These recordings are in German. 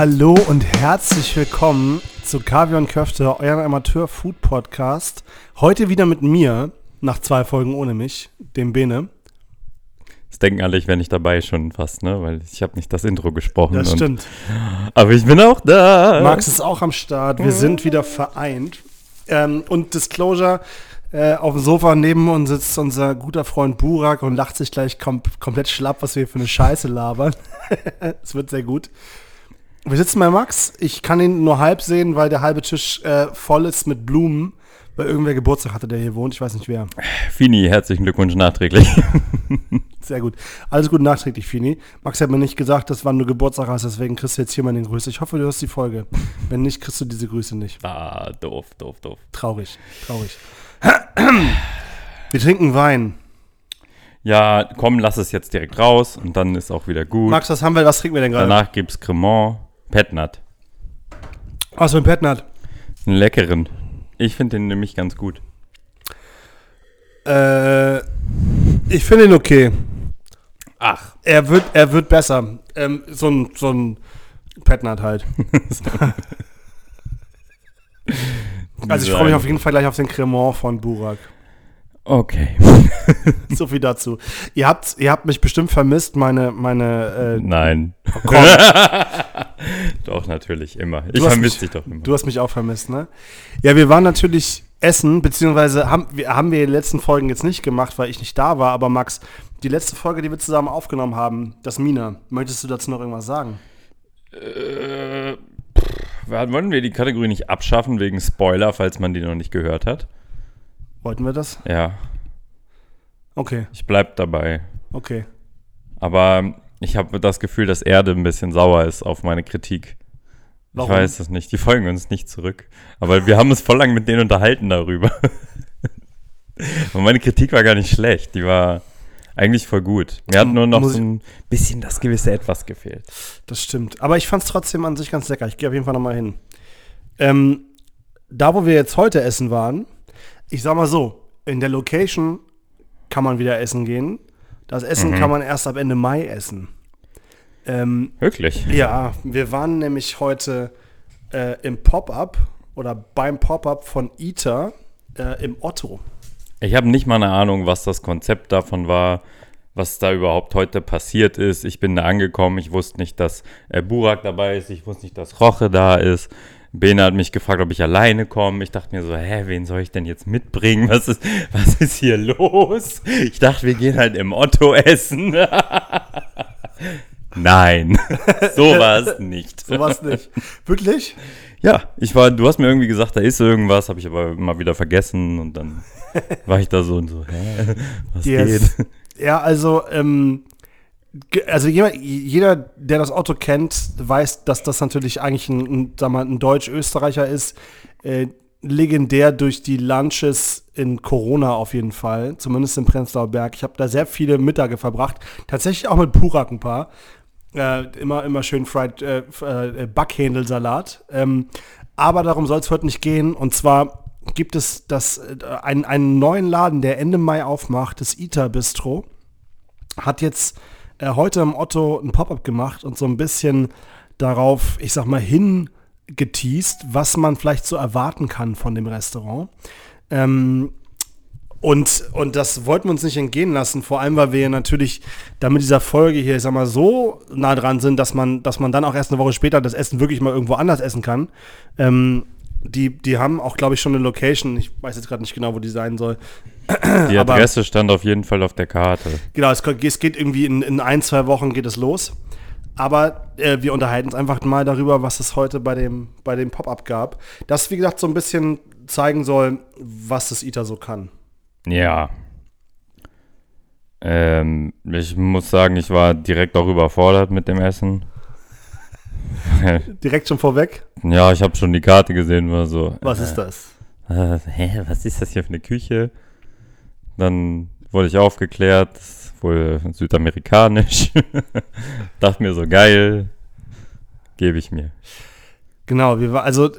Hallo und herzlich willkommen zu Kaviar und Köfte, euer Amateur-Food-Podcast. Heute wieder mit mir, nach zwei Folgen ohne mich, dem Bene. Das denken alle, ich wäre nicht dabei schon fast, ne? Weil ich habe nicht das Intro gesprochen. Das und- stimmt. Aber ich bin auch da. Max ist auch am Start. Wir sind wieder vereint. Ähm, und Disclosure, äh, auf dem Sofa neben uns sitzt unser guter Freund Burak und lacht sich gleich kom komplett schlapp, was wir für eine Scheiße labern. Es wird sehr gut. Wir sitzen bei Max. Ich kann ihn nur halb sehen, weil der halbe Tisch äh, voll ist mit Blumen, weil irgendwer Geburtstag hatte, der hier wohnt. Ich weiß nicht wer. Fini, herzlichen Glückwunsch nachträglich. Sehr gut. Alles gut nachträglich, Fini. Max hat mir nicht gesagt, dass wann du Geburtstag hast, deswegen kriegst du jetzt hier mal den Grüße. Ich hoffe, du hörst die Folge. Wenn nicht, kriegst du diese Grüße nicht. ah, doof, doof, doof. Traurig, traurig. Wir trinken Wein. Ja, komm, lass es jetzt direkt raus und dann ist auch wieder gut. Max, was haben wir, was trinken wir denn gerade? Danach gibt's Cremant, Petnat. Was für ein Petnat? Einen leckeren. Ich finde den nämlich ganz gut. Äh, ich finde ihn okay. Ach. Er wird, er wird besser. Ähm, so ein, so ein Petnat halt. Also ich freue mich auf jeden Fall gleich auf den Cremant von Burak. Okay. So viel dazu. Ihr habt, ihr habt mich bestimmt vermisst, meine, meine, äh, Nein. komm, Doch, natürlich, immer. Ich vermisse dich doch immer. Du hast mich auch vermisst, ne? Ja, wir waren natürlich essen, beziehungsweise haben wir, haben wir die letzten Folgen jetzt nicht gemacht, weil ich nicht da war, aber Max, die letzte Folge, die wir zusammen aufgenommen haben, das Mina, möchtest du dazu noch irgendwas sagen? Äh, pff, wollen wir die Kategorie nicht abschaffen wegen Spoiler, falls man die noch nicht gehört hat? Wollten wir das? Ja, Okay, ich bleib dabei. okay. Aber ich habe das Gefühl, dass Erde ein bisschen sauer ist auf meine Kritik. Warum? Ich weiß es nicht. Die folgen uns nicht zurück. Aber wir haben uns voll lang mit denen unterhalten darüber. Und meine Kritik war gar nicht schlecht. Die war eigentlich voll gut. Mir hat nur noch so ein bisschen das gewisse Etwas gefehlt. Das stimmt. Aber ich fand es trotzdem an sich ganz lecker. Ich gehe auf jeden Fall nochmal hin. Ähm, da, wo wir jetzt heute essen waren, ich sag mal so, in der Location kann man wieder essen gehen. Das Essen kann man erst ab Ende Mai essen. Ähm, Wirklich? ja, wir waren nämlich heute äh, im Pop-Up oder beim Pop-Up von ITA äh, im Otto. Ich habe nicht mal eine Ahnung, was das Konzept davon war, was da überhaupt heute passiert ist. Ich bin da angekommen, ich wusste nicht, dass äh, Burak dabei ist, ich wusste nicht, dass Roche da ist. Bene hat mich gefragt, ob ich alleine komme. Ich dachte mir so, hä, wen soll ich denn jetzt mitbringen? Was ist, was ist hier los? Ich dachte, wir gehen halt im Otto essen. Nein, so war es nicht. So was nicht. Wirklich? Ja, ich war, du hast mir irgendwie gesagt, da ist irgendwas, habe ich aber mal wieder vergessen und dann war ich da so und so, hä, was Yes. geht? Ja, also, ähm, also jeder, jeder, der das Auto kennt, weiß, dass das natürlich eigentlich ein, ein, ein Deutsch-Österreicher ist. Äh, legendär durch die Lunches in Corona auf jeden Fall, zumindest in Prenzlauer Berg. Ich habe da sehr viele Mittage verbracht, tatsächlich auch mit Purak ein paar. Äh, immer, immer schön fried äh, äh. Ähm, aber darum soll es heute nicht gehen. Und zwar gibt es das, äh, einen, einen neuen Laden, der Ende Mai aufmacht, das Ita Bistro. Hat jetzt äh, heute im Otto ein Pop-up gemacht und so ein bisschen darauf, ich sag mal, hingeteased, was man vielleicht so erwarten kann von dem Restaurant. Ähm, und, und das wollten wir uns nicht entgehen lassen, vor allem, weil wir natürlich da mit dieser Folge hier, ich sag mal, so nah dran sind, dass man, dass man dann auch erst eine Woche später das Essen wirklich mal irgendwo anders essen kann. Ähm, die, die haben auch, glaube ich, schon eine Location. Ich weiß jetzt gerade nicht genau, wo die sein soll. Die Aber- Adresse stand auf jeden Fall auf der Karte. Genau, es, geht- es geht irgendwie in, in ein, zwei Wochen geht es los. Aber äh, wir unterhalten uns einfach mal darüber, was es heute bei dem, bei dem Pop-Up gab. Das, wie gesagt, so ein bisschen zeigen soll, was das ITER so kann. Ja. Ähm, ich muss sagen, ich war direkt auch überfordert mit dem Essen. Direkt schon vorweg, ja, ich habe schon die Karte gesehen, war so. was ist das? Äh, hä, was ist das hier für eine Küche? Dann wurde ich aufgeklärt, wohl südamerikanisch. Dachte mir so, geil, gebe ich mir. Genau, wir war, also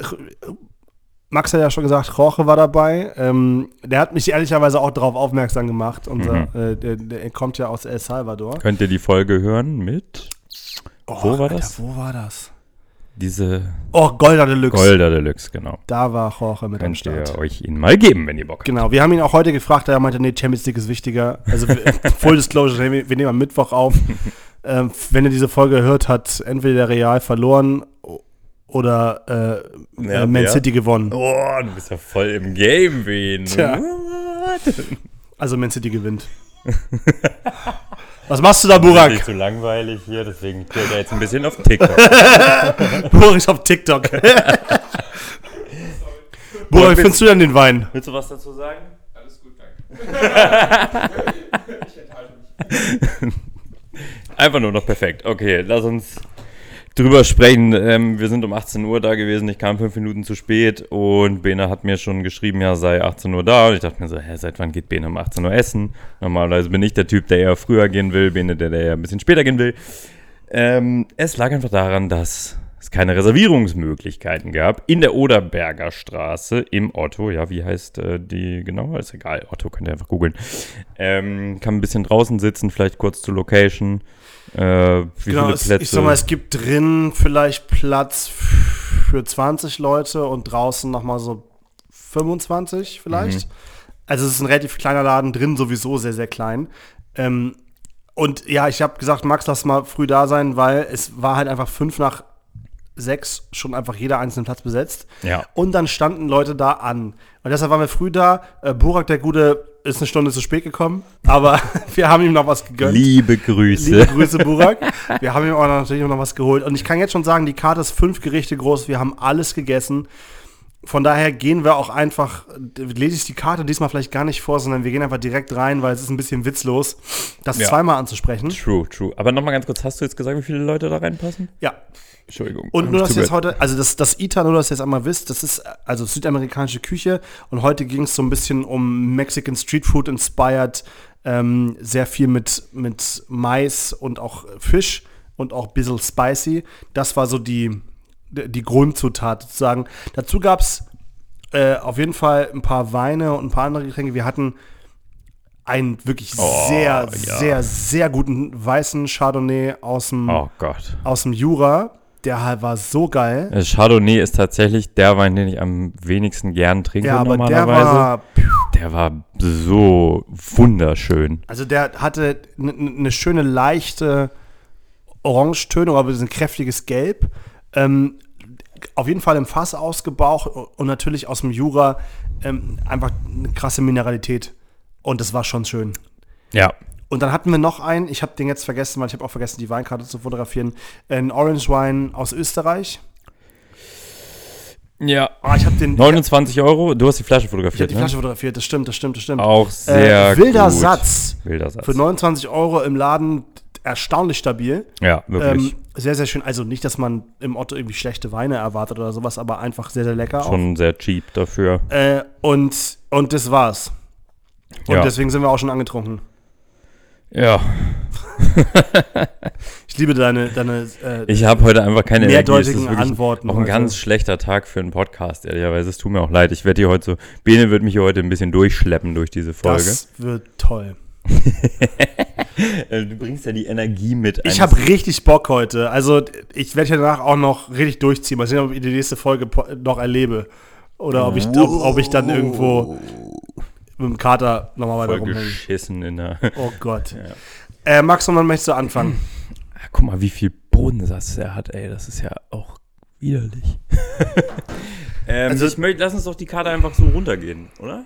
Max hat ja schon gesagt, Jorge war dabei. Ähm, der hat mich ehrlicherweise auch darauf aufmerksam gemacht. Unser, Mhm. äh, der, der kommt ja aus El Salvador. Könnt ihr die Folge hören mit? Oh, Wo war das? Wo war das? Diese Oh, Golder Deluxe. Golder Deluxe, genau. Da war Jorge mit am Könnt ihr Start. euch ihn mal geben, wenn ihr Bock habt. Genau, wir haben ihn auch heute gefragt, er meinte, nee, Champions League ist wichtiger. Also Full Disclosure, wir nehmen am Mittwoch auf. Ähm, wenn ihr diese Folge hört, hat entweder der Real verloren oder äh, Ja, äh, Man wer? City gewonnen. Oh, du bist ja voll im Game, Wien. Tja. Also Man City gewinnt. Was machst du da, Burak? Nicht so langweilig hier, deswegen klärt er jetzt ein bisschen auf TikTok. Burak ist auf TikTok. Burak, wie findest du denn den Wein? Willst du was dazu sagen? Alles gut, danke. ich enthalte mich. Einfach nur noch perfekt. Okay, lass uns drüber sprechen. Ähm, wir sind um 18 Uhr da gewesen. Ich kam fünf Minuten zu spät und Bene hat mir schon geschrieben, ja, sei 18 Uhr da. Und ich dachte mir so, hä, seit wann geht Bene um 18 Uhr essen? Normalerweise bin ich der Typ, der eher früher gehen will, Bene, der, der eher ein bisschen später gehen will. Ähm, es lag einfach daran, dass es keine Reservierungsmöglichkeiten gab in der Oderberger Straße im Otto. Ja, wie heißt äh, die genau? Ist egal. Otto könnt ihr einfach googeln. Ähm, kann ein bisschen draußen sitzen, vielleicht kurz zur Location. Äh, wie Genau, viele es, Plätze? ich sag mal, es gibt drin vielleicht Platz für 20 Leute und draußen nochmal so 25 vielleicht. Mhm. Also es ist ein relativ kleiner Laden, drin sowieso sehr, sehr klein. Ähm, und ja, ich habe gesagt, Max, lass mal früh da sein, weil es war halt einfach fünf nach sechs schon einfach jeder einzelne Platz besetzt. Ja. Und dann standen Leute da an. Und deshalb waren wir früh da. Äh, Burak, der Gute, ist eine Stunde zu spät gekommen, aber wir haben ihm noch was gegönnt. Liebe Grüße. Liebe Grüße, Burak. Wir haben ihm auch natürlich noch was geholt. Und ich kann jetzt schon sagen, die Karte ist fünf Gerichte groß. Wir haben alles gegessen. Von daher gehen wir auch einfach, lese ich die Karte diesmal vielleicht gar nicht vor, sondern wir gehen einfach direkt rein, weil es ist ein bisschen witzlos, das Ja. zweimal anzusprechen. True, true. Aber nochmal ganz kurz, hast du jetzt gesagt, wie viele Leute da reinpassen? Ja. Entschuldigung. Und nur, dass ihr jetzt heute, also das, das ITA, nur, dass ihr es einmal wisst, das ist also südamerikanische Küche und heute ging es so ein bisschen um Mexican Street Food inspired, ähm, sehr viel mit, mit Mais und auch Fisch und auch ein bisschen spicy. Das war so die, die Grundzutat sozusagen. Dazu gab es äh, auf jeden Fall ein paar Weine und ein paar andere Getränke. Wir hatten einen wirklich Oh, sehr, ja. sehr, sehr guten weißen Chardonnay aus dem, Oh aus dem Jura. Der war so geil. Äh, Chardonnay ist tatsächlich der Wein, den ich am wenigsten gern trinke Ja, aber der normalerweise. war, der war so wunderschön. also der hatte eine schöne leichte Orangetönung, aber ein kräftiges Gelb. Ähm, auf jeden Fall im Fass ausgebaucht und natürlich aus dem Jura ähm, einfach eine krasse Mineralität. Und das war schon schön. Ja. Und dann hatten wir noch einen, ich habe den jetzt vergessen, weil ich habe auch vergessen, die Weinkarte zu fotografieren. Ein Orange Wine aus Österreich. Ja. Ah, ich habe den. 29 Euro, du hast die Flasche ich habe fotografiert, die Flasche fotografiert, das stimmt, das stimmt, das stimmt. ne? Auch sehr äh, wilder gut. Satz. Wilder Satz. Für 29 Euro im Laden erstaunlich stabil. ja, wirklich. Ähm, sehr, sehr schön. Also nicht, dass man im Otto irgendwie schlechte Weine erwartet oder sowas, aber einfach sehr, sehr lecker Schon sehr cheap dafür. auch. Äh, und, und das war's. Und Ja. deswegen sind wir auch schon angetrunken. Ja. Ich liebe deine, deine äh, Ich habe heute einfach keine Energie. Mehrdeutigen wirklich Antworten. Auch ein heute. ganz schlechter Tag für einen Podcast, ehrlicherweise. Es tut mir auch leid. Ich werde hier heute so, Bene wird mich hier heute ein bisschen durchschleppen durch diese Folge. Das wird toll. Äh, Du bringst ja die Energie mit. Ich habe richtig Bock heute. Also ich werde hier danach auch noch richtig durchziehen. Mal sehen, ob ich die nächste Folge noch erlebe. Oder ob ich, ob, ob ich dann irgendwo mit dem Kater nochmal weiter voll rumhänge. geschissen in der. Oh Gott. Äh, Max, und wann möchtest du anfangen? Guck mal, wie viel Bodensatz er hat, ey. Das ist ja auch widerlich. ähm, Also- ich möchte, lass uns doch die Karte einfach so runtergehen, oder?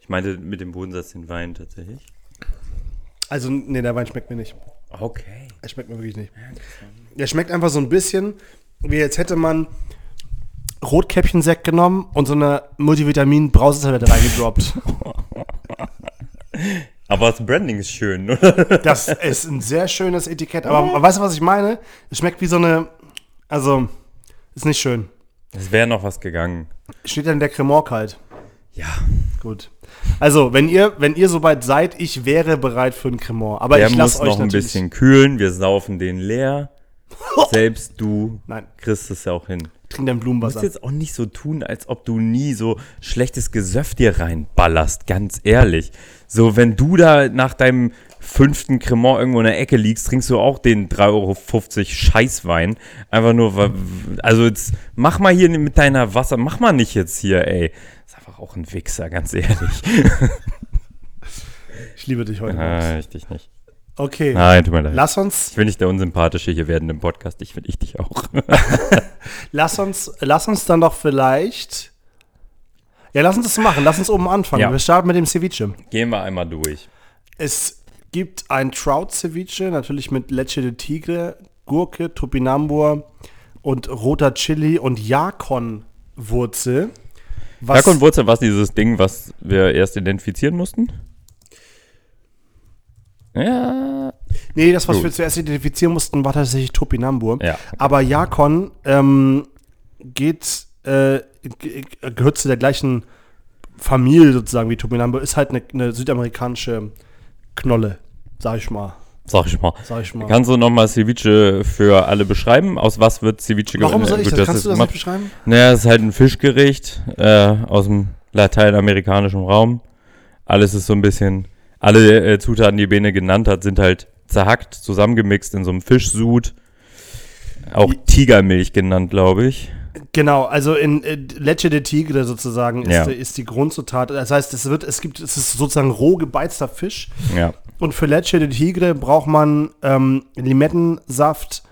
Ich meinte mit dem Bodensatz den Wein tatsächlich. Also, nee, der Wein schmeckt mir nicht. Okay. Er schmeckt mir wirklich nicht. Der schmeckt einfach so ein bisschen, wie jetzt hätte man Rotkäppchensekt genommen und so eine Multivitamin-Brausetablette reingedroppt. Aber das Branding ist schön, oder? Das ist ein sehr schönes Etikett. Aber weißt du, was ich meine? Es schmeckt wie so eine. Also, ist nicht schön. Es wäre noch was gegangen. Steht dann der Cremant kalt. Ja. Gut. Also, wenn ihr, wenn ihr soweit seid, ich wäre bereit für ein Cremant. Aber Der ich muss lasse euch noch ein bisschen kühlen. Wir saufen den leer. Selbst du Nein, kriegst es ja auch hin. trink dein Du musst Blumenwasser. jetzt auch nicht so tun, als ob du nie so schlechtes Gesöff dir reinballerst, ganz ehrlich. So, wenn du da nach deinem fünften Cremant irgendwo in der Ecke liegst, trinkst du auch den 3,50 Euro Scheißwein. Einfach nur, also jetzt mach mal hier mit deiner Wasser, mach mal nicht jetzt hier, ey. Auch ein Wichser, ganz ehrlich. Ich liebe dich heute. Ah, ich dich nicht. Okay. Nein, tut mir leid. Lass uns, Ich will nicht der Unsympathische hier werden im Podcast, ich will ich dich auch. lass uns, lass uns dann doch vielleicht. Ja, lass uns das machen. Lass uns oben anfangen. Ja. Wir starten mit dem Ceviche. Gehen wir einmal durch. Es gibt ein Trout Ceviche, natürlich mit Leche de Tigre, Gurke, Topinambur und roter Chili und Jakon-Wurzel. Was- Jack und Wurzel, was dieses Ding, was wir erst identifizieren mussten? Ja. Nee, das, was Gut. wir zuerst identifizieren mussten, war tatsächlich Topinambur. Ja. Aber Jakon ähm, geht, äh, ge- gehört zu der gleichen Familie sozusagen wie Topinambur, ist halt eine, eine südamerikanische Knolle, sag ich mal. Sag ich mal. Sag ich mal. Kannst du nochmal Ceviche für alle beschreiben? Aus was wird Ceviche Warum ge- soll ich wird das? Kannst du das gemacht? nicht beschreiben? Naja, es ist halt ein Fischgericht äh, aus dem lateinamerikanischen Raum. Alles ist so ein bisschen, alle äh, Zutaten, die Bene genannt hat, sind halt zerhackt, zusammengemixt in so einem Fischsud. Auch Tigermilch genannt, glaube ich. Genau, also in äh, Leche de Tigre sozusagen ist, Ja. die- ist die Grundzutat. Das heißt, es wird, es gibt, es ist sozusagen roh gebeizter Fisch. Ja. Und für Leche de Tigre braucht man ähm, Limettensaft,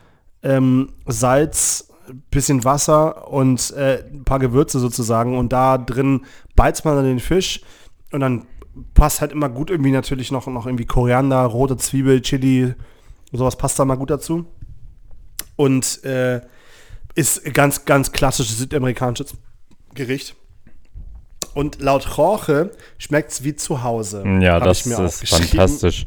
ähm, Salz, bisschen Wasser und äh, ein paar Gewürze sozusagen. Und da drin beizt man dann den Fisch und dann passt halt immer gut irgendwie natürlich noch, noch irgendwie Koriander, rote Zwiebel, Chili, sowas passt da mal gut dazu. Und äh, ist ganz, ganz klassisches südamerikanisches Gericht. Und laut Jorge schmeckt es wie zu Hause. Ja, Hab das ist fantastisch.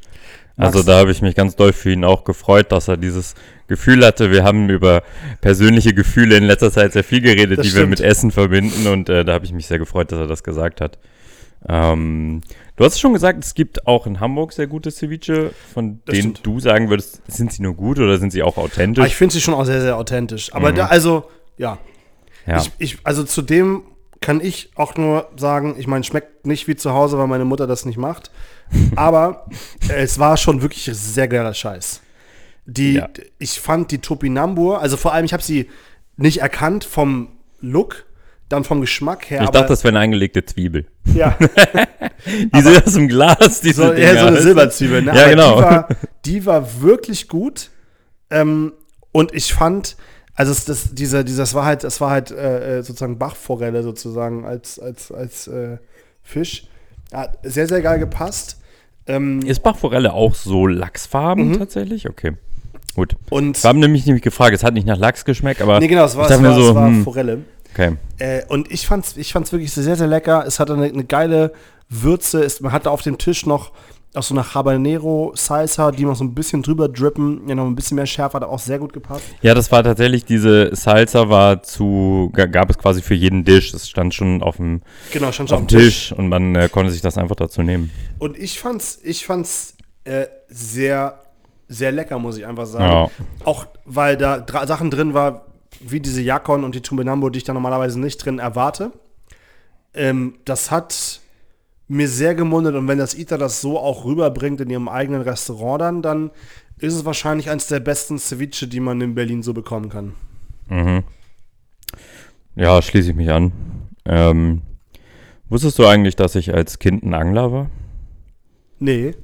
Max- Also da habe ich mich ganz doll für ihn auch gefreut, dass er dieses Gefühl hatte. Wir haben über persönliche Gefühle in letzter Zeit sehr viel geredet, Das die wir stimmt. mit Essen verbinden und äh, da habe ich mich sehr gefreut, dass er das gesagt hat. Ähm, du hast schon gesagt, es gibt auch in Hamburg sehr gute Ceviche, von Das denen stimmt. du sagen würdest, sind sie nur gut oder sind sie auch Aber authentisch? ich finde sie schon auch sehr, sehr authentisch. Aber da, also, ja. ja. Ich, ich, also zu dem kann ich auch nur sagen, ich meine, schmeckt nicht wie zu Hause, weil meine Mutter das nicht macht. Aber es war schon wirklich sehr geiler Scheiß. Die, Ja. Ich fand die Topinambur, also vor allem, ich habe sie nicht erkannt vom Look, dann vom Geschmack her. ich dachte, das wäre eine eingelegte Zwiebel. ja, Die sind aus dem Glas, diese so, Dinger. eher so eine? Silberzwiebel. Ne? Ja, Aber genau. Die war, die war wirklich gut. Ähm, und ich fand, also es, das, diese, diese, das war halt, das war halt äh, äh, sozusagen Bachforelle sozusagen als, als, als äh, Fisch. Hat sehr, sehr geil gepasst. Ähm, Ist Bachforelle auch so Mhm. lachsfarben tatsächlich? Okay. Gut. und Wir haben nämlich nämlich gefragt, es hat nicht nach Lachs geschmeckt, aber nee, genau, es war, es war, so, es war hm, Forelle. Okay. Äh, und ich fand's, ich fand's wirklich sehr, sehr lecker. Es hatte eine, eine geile Würze. Es, man hatte auf dem Tisch noch auch so eine Habanero Salsa, die noch so ein bisschen drüber drippen. Ja, noch ein bisschen mehr Schärfe, hat auch sehr gut gepasst. Ja, das war tatsächlich, diese Salsa war zu, ga- gab es quasi für jeden Tisch. Es stand schon auf dem, Genau, schon auf dem Tisch und man äh, konnte sich das einfach dazu nehmen. Und ich fand's, ich fand's äh, sehr, sehr lecker, muss ich einfach sagen. Ja. Auch weil da Sachen drin war, wie diese Yakon und die Tumbinambo, die ich da normalerweise nicht drin erwarte. Ähm, das hat mir sehr gemundet und wenn das ITA das so auch rüberbringt in ihrem eigenen Restaurant dann, dann ist es wahrscheinlich eines der besten Ceviche, die man in Berlin so bekommen kann. Mhm. Ja, schließe ich mich an. Ähm, wusstest du eigentlich, dass ich als Kind ein Angler war? Nee.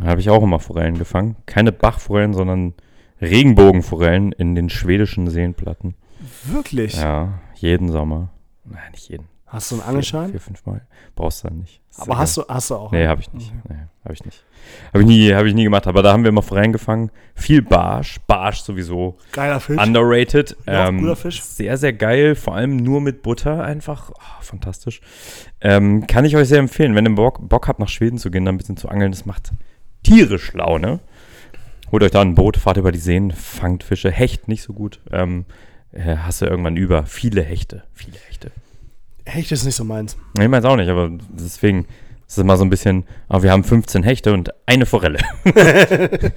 Da habe ich auch immer Forellen gefangen. Keine Bachforellen, sondern Regenbogenforellen in den schwedischen Seenplatten. Wirklich? Ja, jeden Sommer. Nein, nicht jeden. Hast du einen Vier, Angelschein? vier fünf Mal. Brauchst du dann nicht. Ist Aber hast du, hast du auch. Nee, habe ich nicht. Nee, habe ich nicht. Habe ich, nie, hab ich nie gemacht. Aber da haben wir immer Forellen gefangen. Viel Barsch. Barsch sowieso Geiler Fisch. underrated. Ja, auch Ähm, guter Fisch. Sehr, sehr geil. Vor allem nur mit Butter einfach. Oh, fantastisch. Ähm, kann ich euch sehr empfehlen. Wenn ihr Bock, Bock habt, nach Schweden zu gehen, da ein bisschen zu angeln, das macht tierisch Laune. Holt euch da ein Boot, fahrt über die Seen, fangt Fische. Hecht nicht so gut. Ähm, äh, hast du irgendwann über. Viele Hechte. Viele Hechte. Hecht ist nicht so meins. Nee, Ich meine auch nicht, aber deswegen ist es immer so ein bisschen, ah, wir haben 15 Hechte und eine Forelle.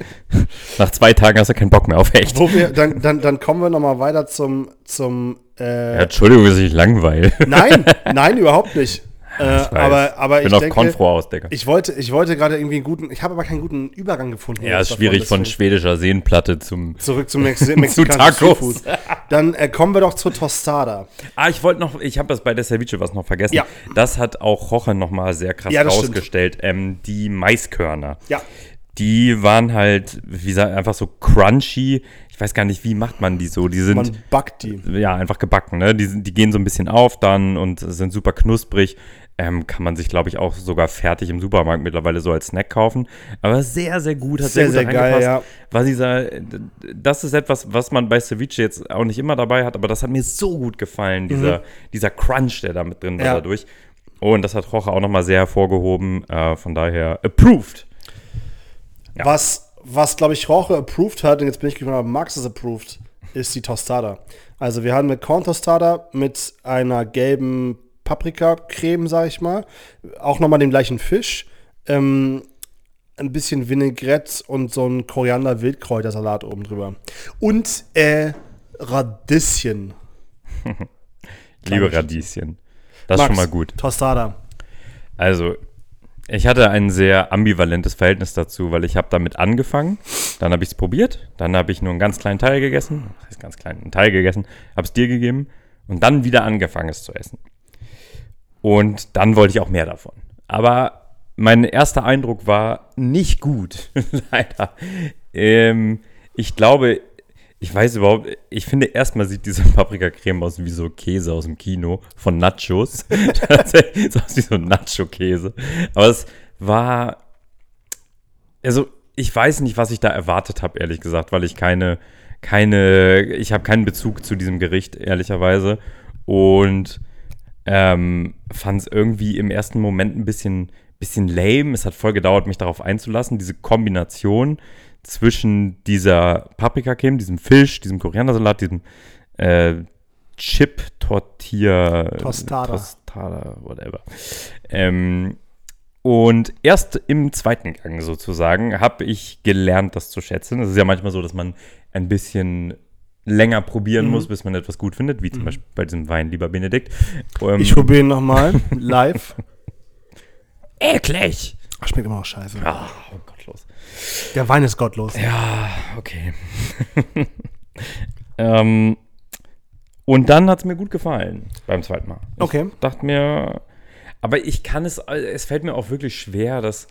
Nach zwei Tagen hast du keinen Bock mehr auf Hecht. Wir, dann, dann, dann kommen wir noch mal weiter zum, zum äh, Ja, Entschuldigung, dass ich langweile. Nein, nein, überhaupt nicht. Äh, weiß. aber aber bin ich auf denke, Konfro aus, Digga. ich wollte, ich wollte gerade irgendwie einen guten, ich habe aber keinen guten Übergang gefunden. Ja, ist schwierig von schwedischer Seenplatte zum. Zurück zum Mexi mexikanischen. Seafood. Dann äh, kommen wir doch zur Tostada. Ah, ich wollte noch, ich habe das bei der Ceviche was noch vergessen. Ja. Das hat auch Roche nochmal sehr krass Ja, rausgestellt. Ähm, die Maiskörner. Ja. Die waren halt, wie gesagt, einfach so crunchy. Ich weiß gar nicht, wie macht man die so? Die sind. Man backt die. ja, einfach gebacken, ne? Die, sind- die gehen so ein bisschen auf dann und sind super knusprig. Ähm, kann man sich, glaube ich, auch sogar fertig im Supermarkt mittlerweile so als Snack kaufen. Aber sehr, sehr gut, hat sehr, Sehr, gut sehr geil, ja. War dieser, das ist etwas, was man bei Ceviche jetzt auch nicht immer dabei hat, aber das hat mir so gut gefallen, dieser, dieser Crunch, der da mit drin war Mhm. Ja. dadurch. Und das hat Roche auch nochmal sehr hervorgehoben. Äh, von daher, approved. Ja. Was, was glaube ich, Roche approved hat, und jetzt bin ich gespannt, ob Max es approved, ist die Tostada. Also wir haben eine Corn Tostada mit einer gelben Paprikacreme, sage ich mal. Auch nochmal den gleichen Fisch. Ähm, ein bisschen Vinaigrette und so ein Koriander-Wildkräutersalat oben drüber. Und äh, Radieschen. Liebe Radieschen. Das ist schon mal gut. Tostada. Also, ich hatte ein sehr ambivalentes Verhältnis dazu, weil ich habe damit angefangen, dann habe ich es probiert, dann habe ich nur einen ganz kleinen Teil gegessen, das heißt ganz kleinen einen Teil gegessen, habe es dir gegeben und dann wieder angefangen, es zu essen. Und dann wollte ich auch mehr davon. Aber mein erster Eindruck war nicht gut, leider. Ähm, ich glaube, ich weiß überhaupt, ich finde erstmal sieht diese Paprikacreme aus wie so Käse aus dem Kino von Nachos. Tatsächlich, aus wie so Nacho-Käse. Aber es war, also ich weiß nicht, was ich da erwartet habe, ehrlich gesagt, weil ich keine, keine, ich habe keinen Bezug zu diesem Gericht, ehrlicherweise. Und ähm, fand es irgendwie im ersten Moment ein bisschen, bisschen lame. Es hat voll gedauert, mich darauf einzulassen. Diese Kombination zwischen dieser Paprikacreme, diesem Fisch, diesem Koriandersalat, diesem äh, Chip Tortilla Tostada. Tostada, whatever. Ähm, und erst im zweiten Gang sozusagen habe ich gelernt, das zu schätzen. Es ist ja manchmal so, dass man ein bisschen länger probieren Mhm. muss, bis man etwas gut findet, wie zum Beispiel bei diesem Wein, lieber Benedikt. Ähm, Ich probiere ihn nochmal live. eklig! Ach, Schmeckt immer noch scheiße. Ah, oh gottlos. Der Wein ist gottlos. Ja, okay. ähm, und dann hat es mir gut gefallen beim zweiten Mal. Ich Okay. dachte mir, aber ich kann es, es fällt mir auch wirklich schwer, das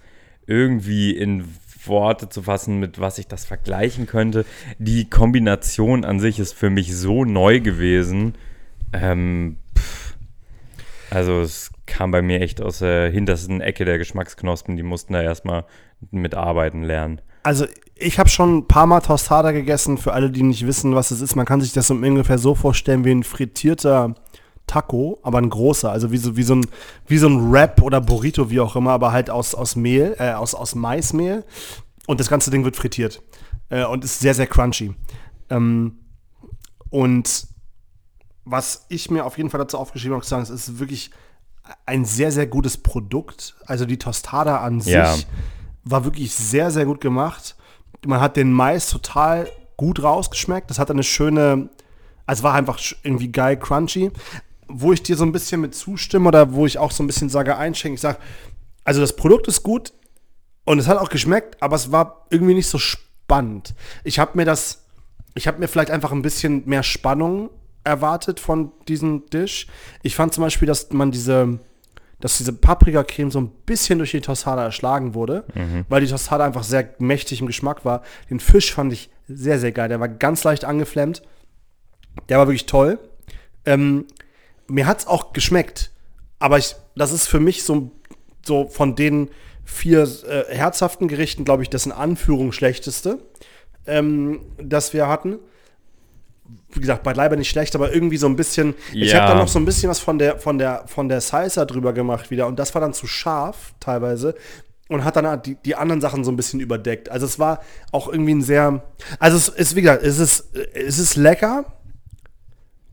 irgendwie in Worte zu fassen, mit was ich das vergleichen könnte. Die Kombination an sich ist für mich so neu gewesen. Ähm, also es kam bei mir echt aus der hintersten Ecke der Geschmacksknospen. Die mussten da erstmal mitarbeiten lernen. Also ich habe schon ein paar Mal Tostada gegessen. Für alle, die nicht wissen, was es ist, man kann sich das ungefähr so vorstellen wie ein frittierter Taco, aber ein großer. Also wie so, wie so, ein, wie so ein Wrap oder Burrito, wie auch immer, aber halt aus, aus Mehl, äh, aus, aus Maismehl. Und das ganze Ding wird frittiert. Äh, und ist sehr, sehr crunchy. Ähm, und was ich mir auf jeden Fall dazu aufgeschrieben habe, sagen, es ist wirklich ein sehr, sehr gutes Produkt. Also die Tostada an sich Ja. war wirklich sehr, sehr gut gemacht. Man hat den Mais total gut rausgeschmeckt. Das hat eine schöne, also war einfach irgendwie geil crunchy. Wo ich dir so ein bisschen mit zustimme oder wo ich auch so ein bisschen sage, einschenke, ich sage, also das Produkt ist gut und es hat auch geschmeckt, aber es war irgendwie nicht so spannend. Ich habe mir das, ich habe mir vielleicht einfach ein bisschen mehr Spannung erwartet von diesem Dish. Ich fand zum Beispiel, dass man diese, dass diese Paprikacreme so ein bisschen durch die Tostada erschlagen wurde, weil die Tostada einfach sehr mächtig im Geschmack war. Den Fisch fand ich sehr, sehr geil. Der war ganz leicht angeflammt. Der war wirklich toll. Ähm, mir hat es auch geschmeckt. Aber ich, das ist für mich so, so von den vier äh, herzhaften Gerichten, glaube ich, das in Anführung schlechteste, ähm, das wir hatten. Wie gesagt, beileibe nicht schlecht, aber irgendwie so ein bisschen. Ich Ja. habe da noch so ein bisschen was von der, von, der, von der Salsa drüber gemacht wieder. Und das war dann zu scharf teilweise. Und hat dann die, die anderen Sachen so ein bisschen überdeckt. Also es war auch irgendwie ein sehr. Also es ist, wie gesagt, es ist, es ist lecker,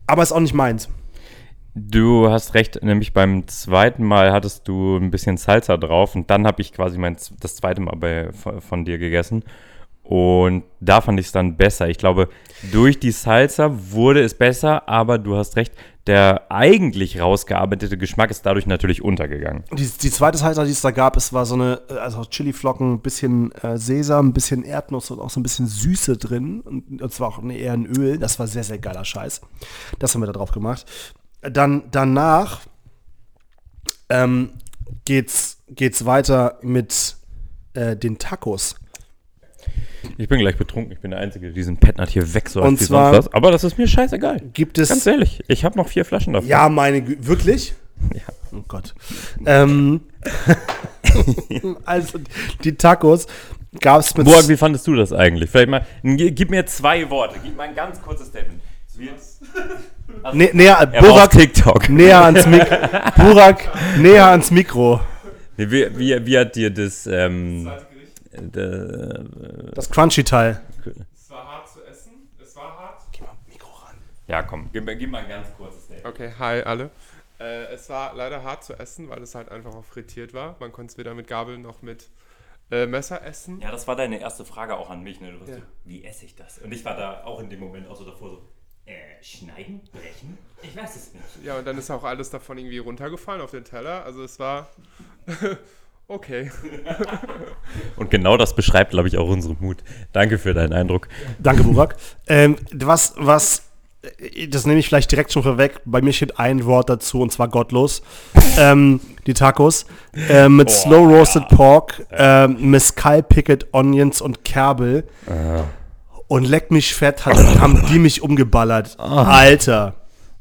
aber es ist auch nicht meins. Du hast recht, nämlich beim zweiten Mal hattest du ein bisschen Salsa drauf und dann habe ich quasi mein, das zweite Mal bei, von, dir gegessen. Und da fand ich es dann besser. Ich glaube, durch die Salsa wurde es besser, aber du hast recht, der eigentlich rausgearbeitete Geschmack ist dadurch natürlich untergegangen. Die, die zweite Salsa, die es da gab, es war so eine, äh, also Chiliflocken, ein bisschen äh, Sesam, ein bisschen Erdnuss und auch so ein bisschen Süße drin. Und, und zwar auch eher ein Öl. Das war sehr, sehr geiler Scheiß. Das haben wir da drauf gemacht. Dann danach ähm, geht's, geht's weiter mit äh, den Tacos. Ich bin gleich betrunken. Ich bin der Einzige, der diesen Petnat hier wegsäuft Und wie zwar- sonst was. Aber das ist mir scheißegal. Gibt es. Ganz ehrlich, ich habe noch vier Flaschen davon. Ja, meine Gü Wirklich? Ja. Oh Gott. ähm, also, die Tacos gab es mit. Burg, wie fandest du das eigentlich? Vielleicht mal, gib mir zwei Worte. Gib mal ein ganz kurzes Statement. Nä näher, Er war auf Burak, TikTok. näher ans Mikro. Burak, näher ans Mikro. Wie, wie, wie hat dir das, ähm, Zweite Gericht. d- Das Crunchy-Teil. Es war hart zu essen. Es war hart. Geh mal Mikro ran. ja komm, gib, gib mal ein ganz kurzes Statement. Okay, hi alle. Äh, es war leider hart zu essen, weil es halt einfach auch frittiert war. Man konnte es weder mit Gabel noch mit äh, Messer essen. Ja, das war deine erste Frage auch an mich. Ne? Du warst Ja. so, wie esse ich das? Und ich war da auch in dem Moment auch so davor so, äh, schneiden, brechen? Ich weiß es nicht. Ja, und dann ist auch alles davon irgendwie runtergefallen auf den Teller. Also es war okay. Und genau das beschreibt, glaube ich, auch unseren Mut. Danke für deinen Eindruck. Danke, Burak. ähm, was, was, äh, das nehme ich vielleicht direkt schon vorweg. Bei mir steht ein Wort dazu und zwar gottlos. ähm, die Tacos. Äh, mit Boah, Slow Roasted Pork, ähm, Mescal Picket Onions und Kerbel. Und leck mich fett, hat, haben die mich umgeballert. Alter.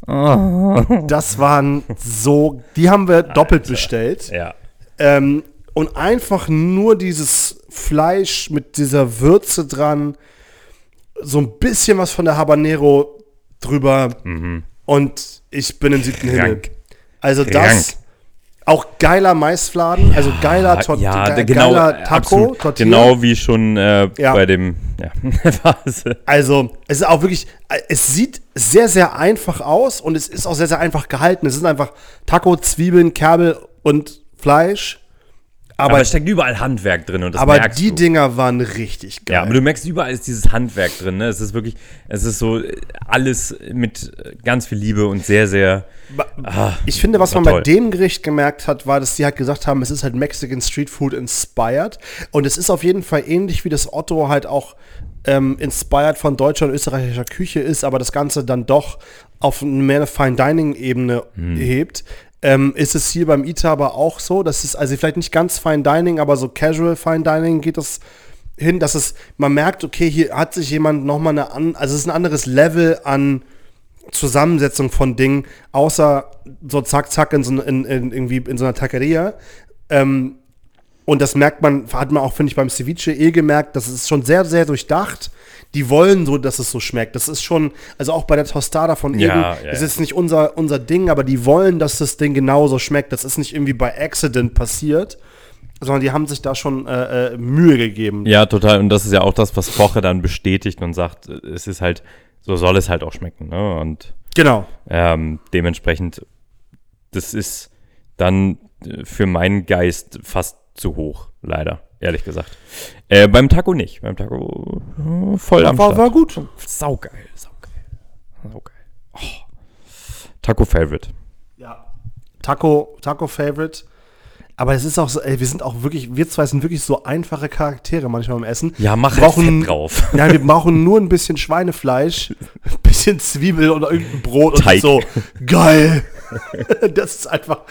Das waren so, die haben wir doppelt bestellt. Ja. Ähm, und einfach nur dieses Fleisch mit dieser Würze dran, so ein bisschen was von der Habanero drüber und ich bin im siebten Himmel. Also Krank. das, auch geiler Maisfladen, also geiler, Tor ja, ge genau, geiler Taco, absolut. Tortilla. Genau wie schon äh, Ja. bei dem, ja? Also, es ist auch wirklich, es sieht sehr, sehr einfach aus und es ist auch sehr, sehr einfach gehalten. Es sind einfach Taco, Zwiebeln, Kerbel und Fleisch. Aber, Aber, es steckt überall Handwerk drin und das aber merkst die du. Dinger waren richtig geil. Ja, aber du merkst, überall ist dieses Handwerk drin. Ne? Es ist wirklich, es ist so alles mit ganz viel Liebe und sehr, sehr. Ah, Ich finde, was man bei toll. dem Gericht gemerkt hat, war, dass die halt gesagt haben, es ist halt Mexican Street Food inspired. Und es ist auf jeden Fall ähnlich wie das Otto halt auch ähm, inspired von deutscher und österreichischer Küche ist, aber das Ganze dann doch auf eine mehr Fine Dining Ebene Hm. hebt. Ähm, ist es hier beim ITA aber auch so? Das ist also vielleicht nicht ganz Fine Dining, aber so Casual Fine Dining geht das hin, dass es, man merkt, okay, hier hat sich jemand nochmal eine, an, also es ist ein anderes Level an Zusammensetzung von Dingen, außer so zack, zack in so, in, in, irgendwie in so einer Taqueria. Ähm, und das merkt man, hat man auch, finde ich, beim Ceviche eh gemerkt, das ist schon sehr, sehr durchdacht. Die wollen so, dass es so schmeckt. Das ist schon, also auch bei der Tostada von eben, ja, es ja. ist nicht unser, unser Ding, aber die wollen, dass das Ding genauso schmeckt. Das ist nicht irgendwie bei Accident passiert, sondern die haben sich da schon äh, äh, Mühe gegeben. Ja, total. Und das ist ja auch das, was Koche dann bestätigt und sagt, es ist halt, so soll es halt auch schmecken. Ne? Und Genau. ähm, dementsprechend, das ist dann für meinen Geist fast zu hoch, leider, ehrlich gesagt. Äh, beim Taco nicht. Beim Taco äh, voll am War, Start. war gut. Saugeil, saugeil. Saugeil. Oh. Taco Favorite. Ja. Taco, Taco Favorite. Aber es ist auch so, ey, wir sind auch wirklich, wir zwei sind wirklich so einfache Charaktere manchmal im Essen. Ja, mach Wir brauchen- Fett drauf. Ja, wir brauchen nur ein bisschen Schweinefleisch, ein bisschen Zwiebel oder irgendein Brot Teig. und so. Geil. das ist einfach.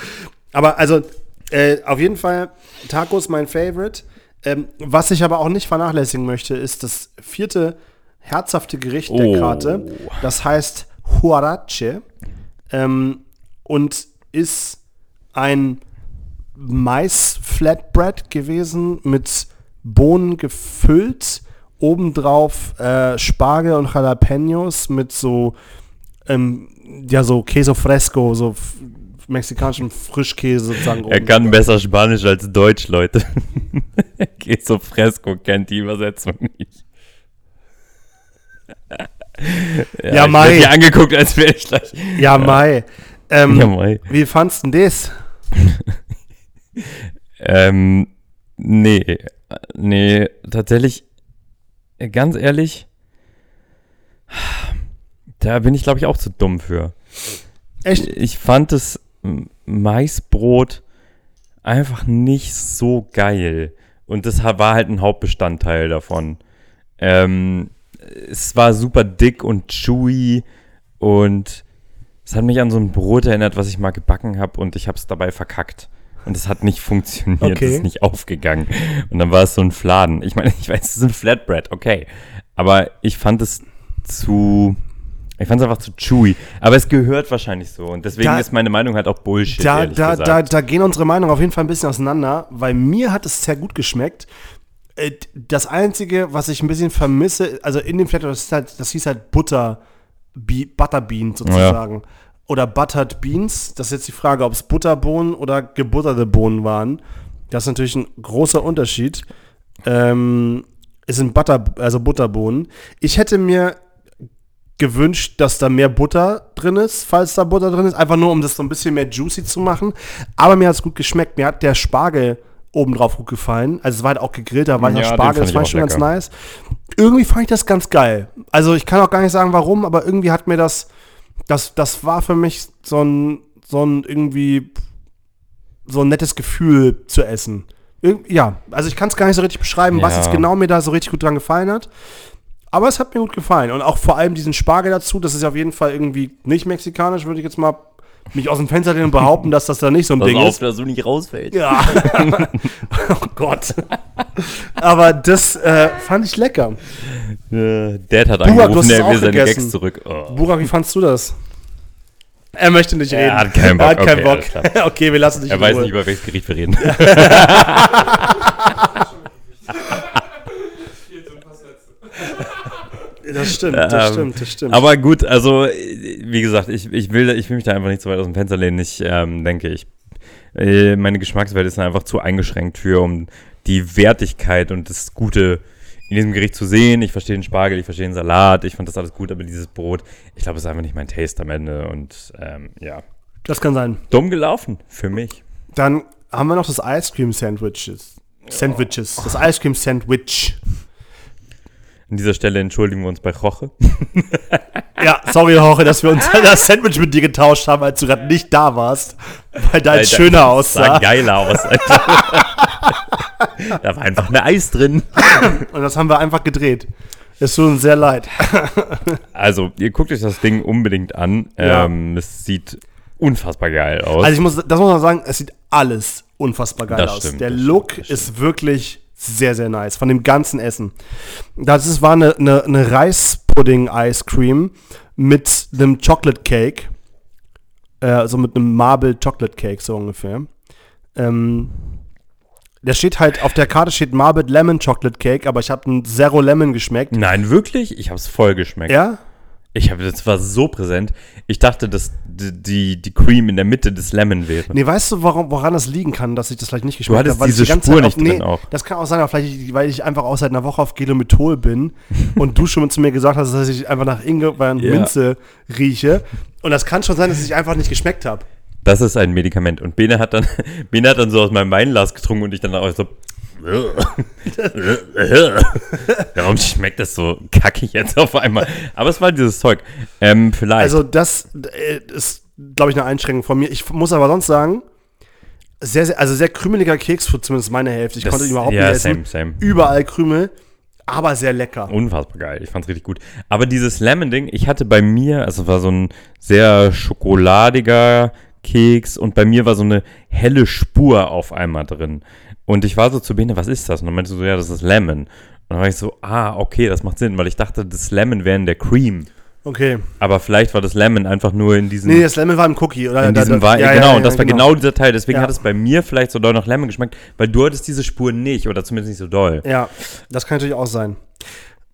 Aber also, äh, auf jeden Fall, Tacos mein Favorite. Ähm, was ich aber auch nicht vernachlässigen möchte, ist das vierte herzhafte Gericht der Oh. Karte. Das heißt Huarache ähm, und ist ein Mais-Flatbread gewesen mit Bohnen gefüllt, obendrauf äh, Spargel und Jalapenos mit so, ähm, ja, so Queso Fresco, so mexikanischen Frischkäse sozusagen. Er kann besser Spanisch als Deutsch, Leute. Queso Fresco kennt die Übersetzung nicht. Ja, ich Mai. werd hier angeguckt, als wäre ich gleich. Ja, Mai. Ähm, Ja, Mai. Wie fandst du das? Ähm, nee, nee, tatsächlich, äh, ganz ehrlich, da bin ich, glaube ich, auch zu dumm für. Echt? Ich fand M- Maisbrot einfach nicht so geil. Und das war halt ein Hauptbestandteil davon. Ähm, es war super dick und chewy und es hat mich an so ein Brot erinnert, was ich mal gebacken habe und ich habe es dabei verkackt. Und es hat nicht funktioniert, Okay. es ist nicht aufgegangen. Und dann war es so ein Fladen. Ich meine, ich weiß, es ist ein Flatbread, okay. Aber ich fand es zu. Ich fand es einfach zu chewy. Aber es gehört wahrscheinlich so. Und deswegen Da- ist meine Meinung halt auch Bullshit. Da, ehrlich da, gesagt. da, da gehen unsere Meinungen auf jeden Fall ein bisschen auseinander, weil mir hat es sehr gut geschmeckt. Äh, Das Einzige, was ich ein bisschen vermisse, also in dem Flatter, das, ist halt, das hieß halt Butter, Be Butterbean sozusagen. Oder Buttered Beans. Das ist jetzt die Frage, ob es Butterbohnen oder gebutterte Bohnen waren. Das ist natürlich ein großer Unterschied. Ähm, es sind Butter, also Butterbohnen. Ich hätte mir gewünscht, dass da mehr Butter drin ist, falls da Butter drin ist, einfach nur um das so ein bisschen mehr juicy zu machen. Aber mir hat es gut geschmeckt. Mir hat der Spargel obendrauf gut gefallen. Also es war halt auch gegrillter weißer Ja, Spargel, das ich schon ganz lecker. nice. Irgendwie fand ich das ganz geil. Also ich kann auch gar nicht sagen, warum, aber irgendwie hat mir das, das, das war für mich so ein, so ein irgendwie so ein nettes Gefühl zu essen. Irg ja, also ich kann es gar nicht so richtig beschreiben, was Ja. jetzt genau mir da so richtig gut dran gefallen hat. Aber es hat mir gut gefallen. Und auch vor allem diesen Spargel dazu, das ist auf jeden Fall irgendwie nicht mexikanisch, würde ich jetzt mal mich aus dem Fenster lehnen und behaupten, dass das da nicht so ein Pass Ding auf, ist. dass du nicht rausfällst. Ja. oh Gott. Aber das äh, fand ich lecker. Äh, Dad hat Burak, angerufen, auch will seine gegessen. Gags zurück. Oh. Burak, wie fandst du das? Er möchte nicht reden. Er hat keinen Bock. Er hat keinen Okay, Bock. okay, wir lassen dich Er weiß Ruhe. nicht, über welches Gericht wir reden. Das stimmt, das Ähm, stimmt, das stimmt. Aber gut, also wie gesagt, ich, ich, will, ich will mich da einfach nicht so weit aus dem Fenster lehnen. Ich ähm, denke, ich, äh, meine Geschmackswelt ist einfach zu eingeschränkt für, um die Wertigkeit und das Gute in diesem Gericht zu sehen. Ich verstehe den Spargel, ich verstehe den Salat, ich fand das alles gut, aber dieses Brot, ich glaube, es ist einfach nicht mein Taste am Ende und ähm, ja, das kann sein. dumm gelaufen für mich. Dann haben wir noch das Ice Cream Sandwiches. Sandwiches. Das Ice Cream Sandwich. An dieser Stelle entschuldigen wir uns bei Roche. Ja, sorry, Jorge, dass wir uns das Sandwich mit dir getauscht haben, als du gerade nicht da warst. Weil deins Alter, schöner Sah aussah. geiler aus, Alter. da war einfach eine Eis drin. Und das haben wir einfach gedreht. Es tut uns sehr leid. Also, ihr guckt euch das Ding unbedingt an. Ja. Ähm, es sieht unfassbar geil aus. Also ich muss, das muss man sagen, es sieht alles unfassbar geil Das aus. stimmt, Der das Look stimmt, das ist wirklich sehr, sehr nice. Von dem ganzen Essen. Das ist, war eine, eine, eine Reispudding-Ice-Cream mit einem Chocolate Cake. Äh, also mit einem Marble Chocolate Cake, so ungefähr. Ähm, der steht halt, auf der Karte steht Marble Lemon Chocolate Cake, aber ich habe einen Zero Lemon geschmeckt. Nein, wirklich? Ich habe es voll geschmeckt. Ja? Ich habe das war so präsent. Ich dachte, dass die, die, Cream in der Mitte des Lemon wäre. Nee, weißt du, warum, woran das liegen kann, dass ich das vielleicht nicht geschmeckt hattest habe? Weil ich diese die Spur Zeit auf- nicht drin auch. Das kann auch sein, aber vielleicht, weil ich einfach auch seit einer Woche auf Gelomethol bin und du schon zu mir gesagt hast, dass ich einfach nach Ingwer und Ja. Minze rieche. Und das kann schon sein, dass ich einfach nicht geschmeckt habe. Das ist ein Medikament. Und Bene hat dann, Bene hat dann so aus meinem Weinglas getrunken und ich dann auch so. Warum schmeckt das so kackig jetzt auf einmal? Aber es war dieses Zeug. Ähm, vielleicht. Also das äh, ist, glaube ich, eine Einschränkung von mir. Ich muss aber sonst sagen, sehr, sehr, also sehr krümeliger Keks für zumindest meine Hälfte. Ich Das- konnte ihn überhaupt ja, nicht essen. same, same. Überall Krümel, aber sehr lecker. Unfassbar geil. Ich fand's richtig gut. Aber dieses Lemon-Ding, ich hatte bei mir, also es war so ein sehr schokoladiger Keks und bei mir war so eine helle Spur auf einmal drin. Und ich war so zu Bene, was ist das? Und dann meinte sie so, ja, das ist Lemon. Und dann war ich so, ah, okay, das macht Sinn, weil ich dachte, das Lemon wäre in der Cream. Okay. Aber vielleicht war das Lemon einfach nur in diesem, Nee, das Lemon war im Cookie, oder? in Da- diesem da- Wein. ja, ja, genau, ja, und das war genau. dieser Teil. Deswegen Ja. hat es bei mir vielleicht so doll nach Lemon geschmeckt, weil du hattest diese Spur nicht oder zumindest nicht so doll. Ja, das kann natürlich auch sein.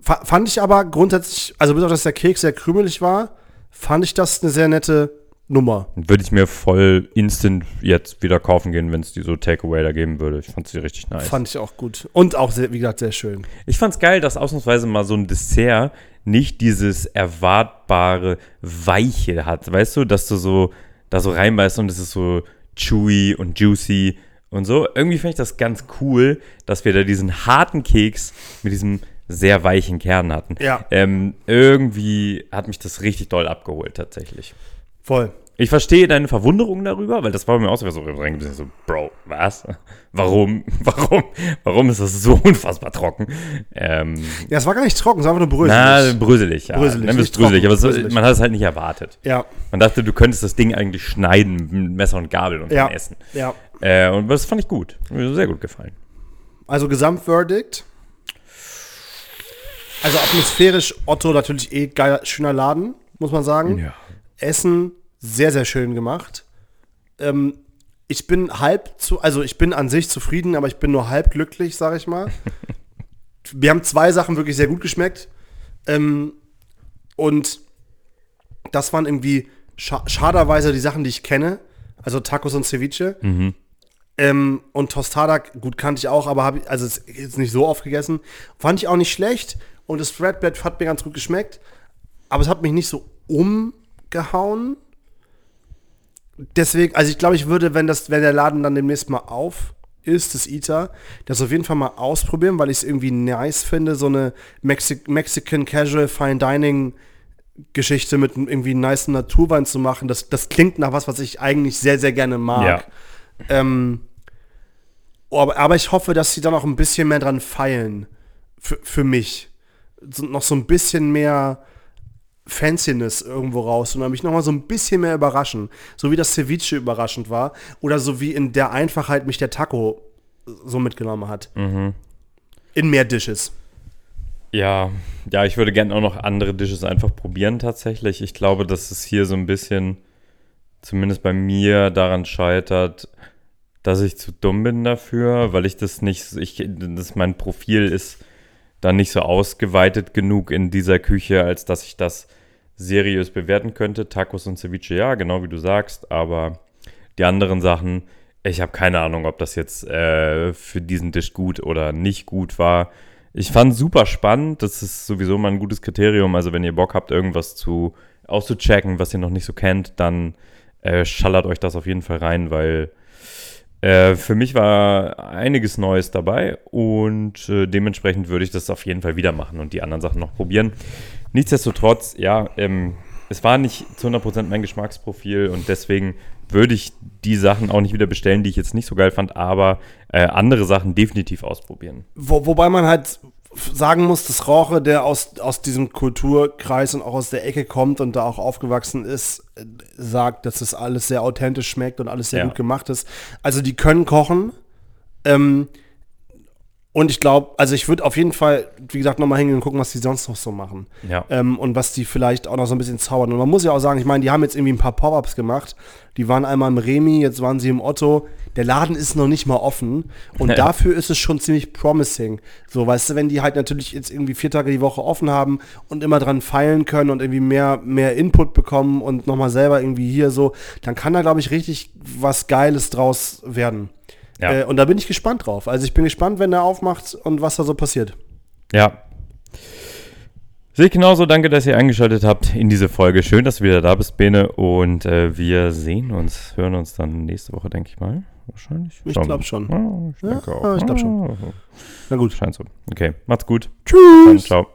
Fa fand ich aber grundsätzlich, also bis auf dass der Keks sehr krümelig war, fand ich das eine sehr nette Nummer. Würde ich mir voll instant jetzt wieder kaufen gehen, wenn es die so Takeaway da geben würde. Ich fand sie richtig nice. Fand ich auch gut. Und auch, sehr, wie gesagt, sehr schön. ich fand's geil, dass ausnahmsweise mal so ein Dessert nicht dieses erwartbare Weiche hat. Weißt du, dass du so da so reinbeißt und es ist so chewy und juicy und so. Irgendwie finde ich das ganz cool, dass wir da diesen harten Keks mit diesem sehr weichen Kern hatten. Ja. Ähm, irgendwie hat mich das richtig doll abgeholt, tatsächlich. Voll. Ich verstehe deine Verwunderung darüber, weil das war bei mir auch so, so, ein bisschen so Bro, was? Warum? Warum? Warum ist das so unfassbar trocken? Ähm, Ja, es war gar nicht trocken, es war einfach nur bröselig. na, bröselig, ja. Bröselig, Nennen nicht bröselig, trocken, aber bröselig. man hat es halt nicht erwartet. ja, Man dachte, du könntest das Ding eigentlich schneiden mit Messer und Gabel und ja, dann essen. ja. Äh, und das fand ich gut. Mir sehr gut gefallen. Also Gesamtverdict. Also atmosphärisch Otto natürlich eh geiler, schöner Laden, muss man sagen. Ja. Essen sehr, sehr schön gemacht. Ähm, ich bin halb zu, also ich bin an sich zufrieden, aber ich bin nur halb glücklich, sage ich mal. Wir haben zwei Sachen wirklich sehr gut geschmeckt. Ähm, und das waren irgendwie scha schaderweise die Sachen, die ich kenne. Also Tacos und Ceviche. Ähm, und Tostada, gut, kannte ich auch, aber habe ich, also jetzt nicht so oft gegessen. Fand ich auch nicht schlecht. Und das Flatbread hat mir ganz gut geschmeckt. Aber es hat mich nicht so umgehauen. Deswegen, also ich glaube, ich würde, wenn das, wenn der Laden dann demnächst mal auf ist, das Eater, das auf jeden Fall mal ausprobieren, weil ich es irgendwie nice finde, so eine Mexi Mexican Casual Fine Dining Geschichte mit einem irgendwie nice Naturwein zu machen. Das, das klingt nach was, was ich eigentlich sehr, sehr gerne mag. Ja. Ähm, aber, aber ich hoffe, dass sie da noch ein bisschen mehr dran feilen. Für, für mich. So, noch so ein bisschen mehr Fanciness irgendwo raus und mich noch mal so ein bisschen mehr überraschen. So wie das Ceviche überraschend war. Oder so wie in der Einfachheit mich der Taco so mitgenommen hat. In mehr Dishes. Ja, ja, ich würde gerne auch noch andere Dishes einfach probieren tatsächlich. Ich glaube, dass es hier so ein bisschen, zumindest bei mir, daran scheitert, dass ich zu dumm bin dafür, weil ich das nicht, ich, das mein Profil ist dann nicht so ausgeweitet genug in dieser Küche, als dass ich das seriös bewerten könnte. Tacos und Ceviche, ja, genau wie du sagst, aber die anderen Sachen, ich habe keine Ahnung, ob das jetzt äh, für diesen Tisch gut oder nicht gut war. Ich fand super spannend. Das ist sowieso mal ein gutes Kriterium. Also, wenn ihr Bock habt, irgendwas zu auszuchecken, was ihr noch nicht so kennt, dann äh, schallert euch das auf jeden Fall rein, weil äh, für mich war einiges Neues dabei und äh, dementsprechend würde ich das auf jeden Fall wieder machen und die anderen Sachen noch probieren. Nichtsdestotrotz, ja, ähm, es war nicht zu 100% mein Geschmacksprofil und deswegen würde ich die Sachen auch nicht wieder bestellen, die ich jetzt nicht so geil fand, aber äh, andere Sachen definitiv ausprobieren. Wo, wobei man halt sagen muss, dass Roche, der aus, aus diesem Kulturkreis und auch aus der Ecke kommt und da auch aufgewachsen ist, äh, sagt, dass das alles sehr authentisch schmeckt und alles sehr Ja. gut gemacht ist. Also die können kochen. Ähm, und ich glaube, also ich würde auf jeden Fall, wie gesagt, nochmal hingehen und gucken, was die sonst noch so machen. Ja. Ähm, und was die vielleicht auch noch so ein bisschen zaubern. Und man muss ja auch sagen, ich meine, die haben jetzt irgendwie ein paar Pop-Ups gemacht. Die waren einmal im Remi, jetzt waren sie im Otto. Der Laden ist noch nicht mal offen. Und dafür ist es schon ziemlich promising. So, weißt du, wenn die halt natürlich jetzt irgendwie vier Tage die Woche offen haben und immer dran feilen können und irgendwie mehr, mehr Input bekommen und nochmal selber irgendwie hier so, dann kann da, glaube ich, richtig was Geiles draus werden. Ja. Äh, und da bin ich gespannt drauf. Also ich bin gespannt, wenn er aufmacht und was da so passiert. Ja. Sehe ich genauso. Danke, dass ihr eingeschaltet habt in diese Folge. Schön, dass du wieder da bist, Bene. Und äh, wir sehen uns, hören uns dann nächste Woche, denke ich mal. Wahrscheinlich. Ich Schauen wir glaub mal. schon. Ja, ich denke Ja, auch. ich glaub schon. Ah, Na gut. Scheint so. Okay, macht's gut. Tschüss. Dann, ciao.